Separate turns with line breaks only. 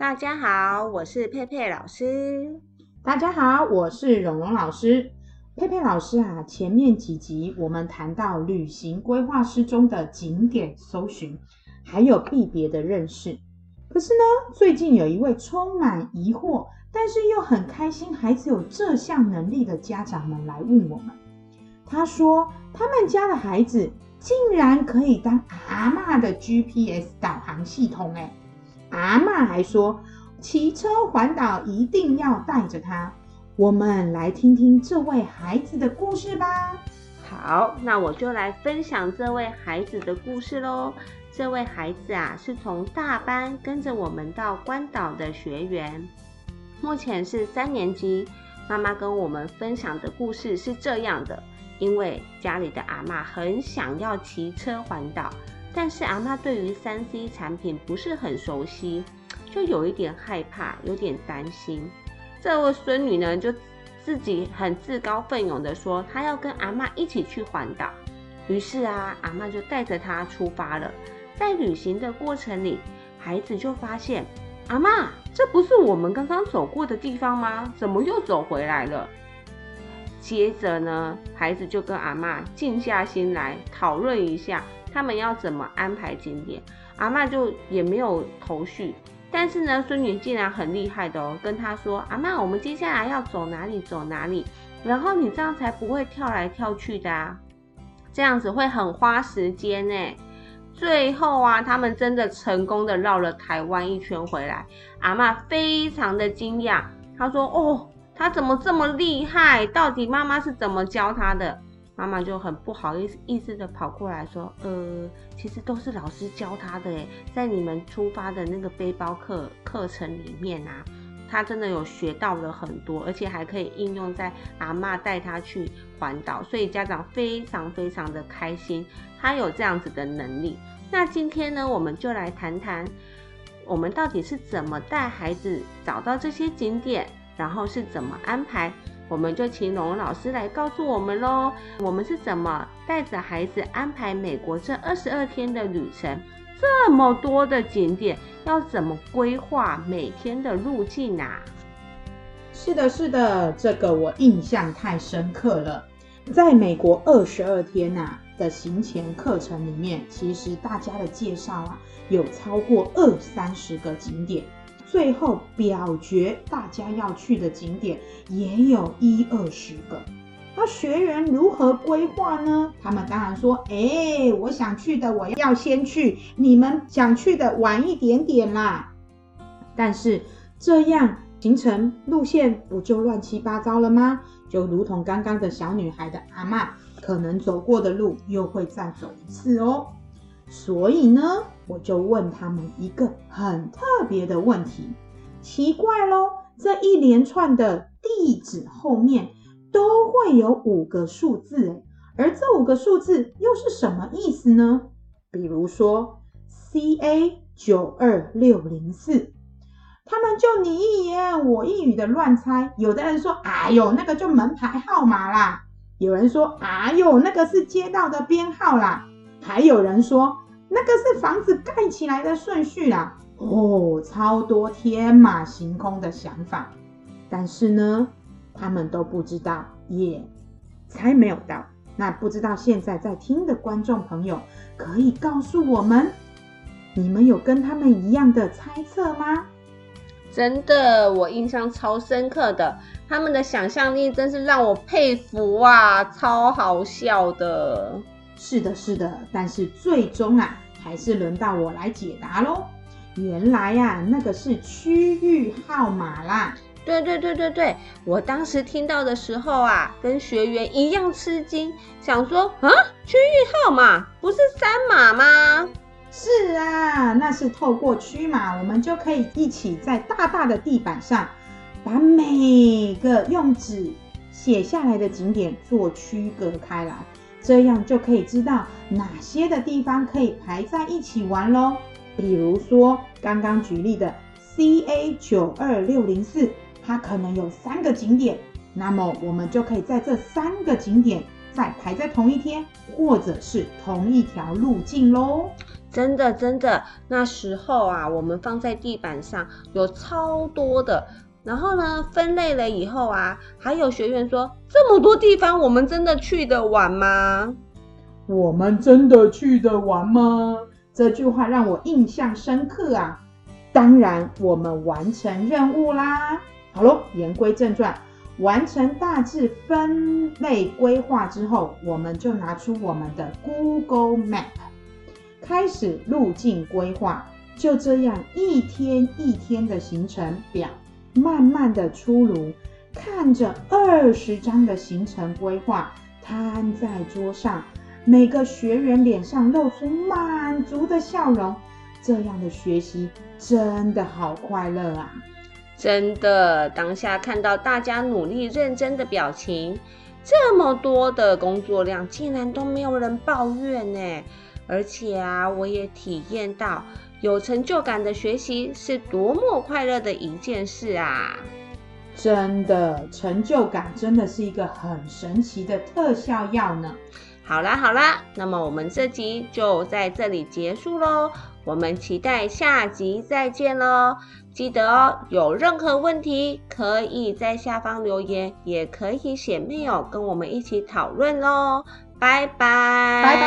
大家好，我是佩佩老师。
大家好，我是蓉蓉老师。佩佩老师啊，前面几集我们谈到旅行规划师中的景点搜寻，还有避别的认识。可是呢，最近有一位充满疑惑，但是又很开心孩子有这项能力的家长们来问我们。他说，他们家的孩子竟然可以当阿嬷的 GPS 导航系统，哎，阿嬷还说骑车环岛一定要带着他。我们来听听这位孩子的故事吧。
好，那我就来分享这位孩子的故事喽。这位孩子啊，是从大班跟着我们到关岛的学员，目前是三年级。妈妈跟我们分享的故事是这样的：因为家里的阿妈很想要骑车环岛，但是阿妈对于三 C 产品不是很熟悉，就有一点害怕，有点担心。这位孙女呢，就自己很自告奋勇的说，她要跟阿妈一起去环岛。于是啊，阿妈就带着她出发了。在旅行的过程里，孩子就发现，阿妈，这不是我们刚刚走过的地方吗？怎么又走回来了？接着呢，孩子就跟阿妈静下心来讨论一下，他们要怎么安排景点。阿妈就也没有头绪。但是呢，孙女竟然很厉害的哦，跟她说：“阿妈，我们接下来要走哪里？走哪里？然后你这样才不会跳来跳去的啊，这样子会很花时间呢。”最后啊，他们真的成功的绕了台湾一圈回来，阿妈非常的惊讶，她说：“哦，他怎么这么厉害？到底妈妈是怎么教他的？”妈妈就很不好意思意思的跑过来说：“呃，其实都是老师教他的诶，在你们出发的那个背包课课程里面啊，他真的有学到了很多，而且还可以应用在阿妈带他去环岛，所以家长非常非常的开心，他有这样子的能力。那今天呢，我们就来谈谈，我们到底是怎么带孩子找到这些景点，然后是怎么安排。”我们就请龙老师来告诉我们喽，我们是怎么带着孩子安排美国这二十二天的旅程？这么多的景点，要怎么规划每天的路径啊？
是的，是的，这个我印象太深刻了。在美国二十二天呐的行前课程里面，其实大家的介绍啊，有超过二三十个景点。最后表决大家要去的景点也有一二十个，那学员如何规划呢？他们当然说：“哎，我想去的我要先去，你们想去的晚一点点啦。”但是这样行程路线不就乱七八糟了吗？就如同刚刚的小女孩的阿妈，可能走过的路又会再走一次哦。所以呢，我就问他们一个很特别的问题。奇怪喽，这一连串的地址后面都会有五个数字，而这五个数字又是什么意思呢？比如说 C A 九二六零四，他们就你一言我一语的乱猜。有的人说：“哎呦，那个就门牌号码啦。”有人说：“哎呦，那个是街道的编号啦。”还有人说，那个是房子盖起来的顺序啦。哦，超多天马行空的想法，但是呢，他们都不知道，也猜没有到。那不知道现在在听的观众朋友，可以告诉我们，你们有跟他们一样的猜测吗？
真的，我印象超深刻的，他们的想象力真是让我佩服啊，超好笑的。
是的，是的，但是最终啊，还是轮到我来解答喽。原来呀，那个是区域号码啦。
对对对对对，我当时听到的时候啊，跟学员一样吃惊，想说啊，区域号码不是三码吗？
是啊，那是透过区码，我们就可以一起在大大的地板上，把每个用纸写下来的景点做区隔开来。这样就可以知道哪些的地方可以排在一起玩喽。比如说刚刚举例的 C A 九二六零四，它可能有三个景点，那么我们就可以在这三个景点再排在同一天，或者是同一条路径喽。
真的真的，那时候啊，我们放在地板上有超多的，然后呢，分类了以后啊，还有学员说，这么多地方，我们真的去得完吗？
我们真的去得完吗？这句话让我印象深刻啊！当然，我们完成任务啦。好喽，言归正传，完成大致分类规划之后，我们就拿出我们的 Google Map，开始路径规划。就这样，一天一天的行程表慢慢的出炉，看着二十张的行程规划摊在桌上。每个学员脸上露出满足的笑容，这样的学习真的好快乐啊！
真的，当下看到大家努力认真的表情，这么多的工作量，竟然都没有人抱怨呢！而且啊，我也体验到有成就感的学习是多么快乐的一件事啊！
真的，成就感真的是一个很神奇的特效药呢。
好啦好啦，那么我们这集就在这里结束喽。我们期待下集再见喽！记得哦，有任何问题可以在下方留言，也可以写 mail 跟我们一起讨论喽。拜拜，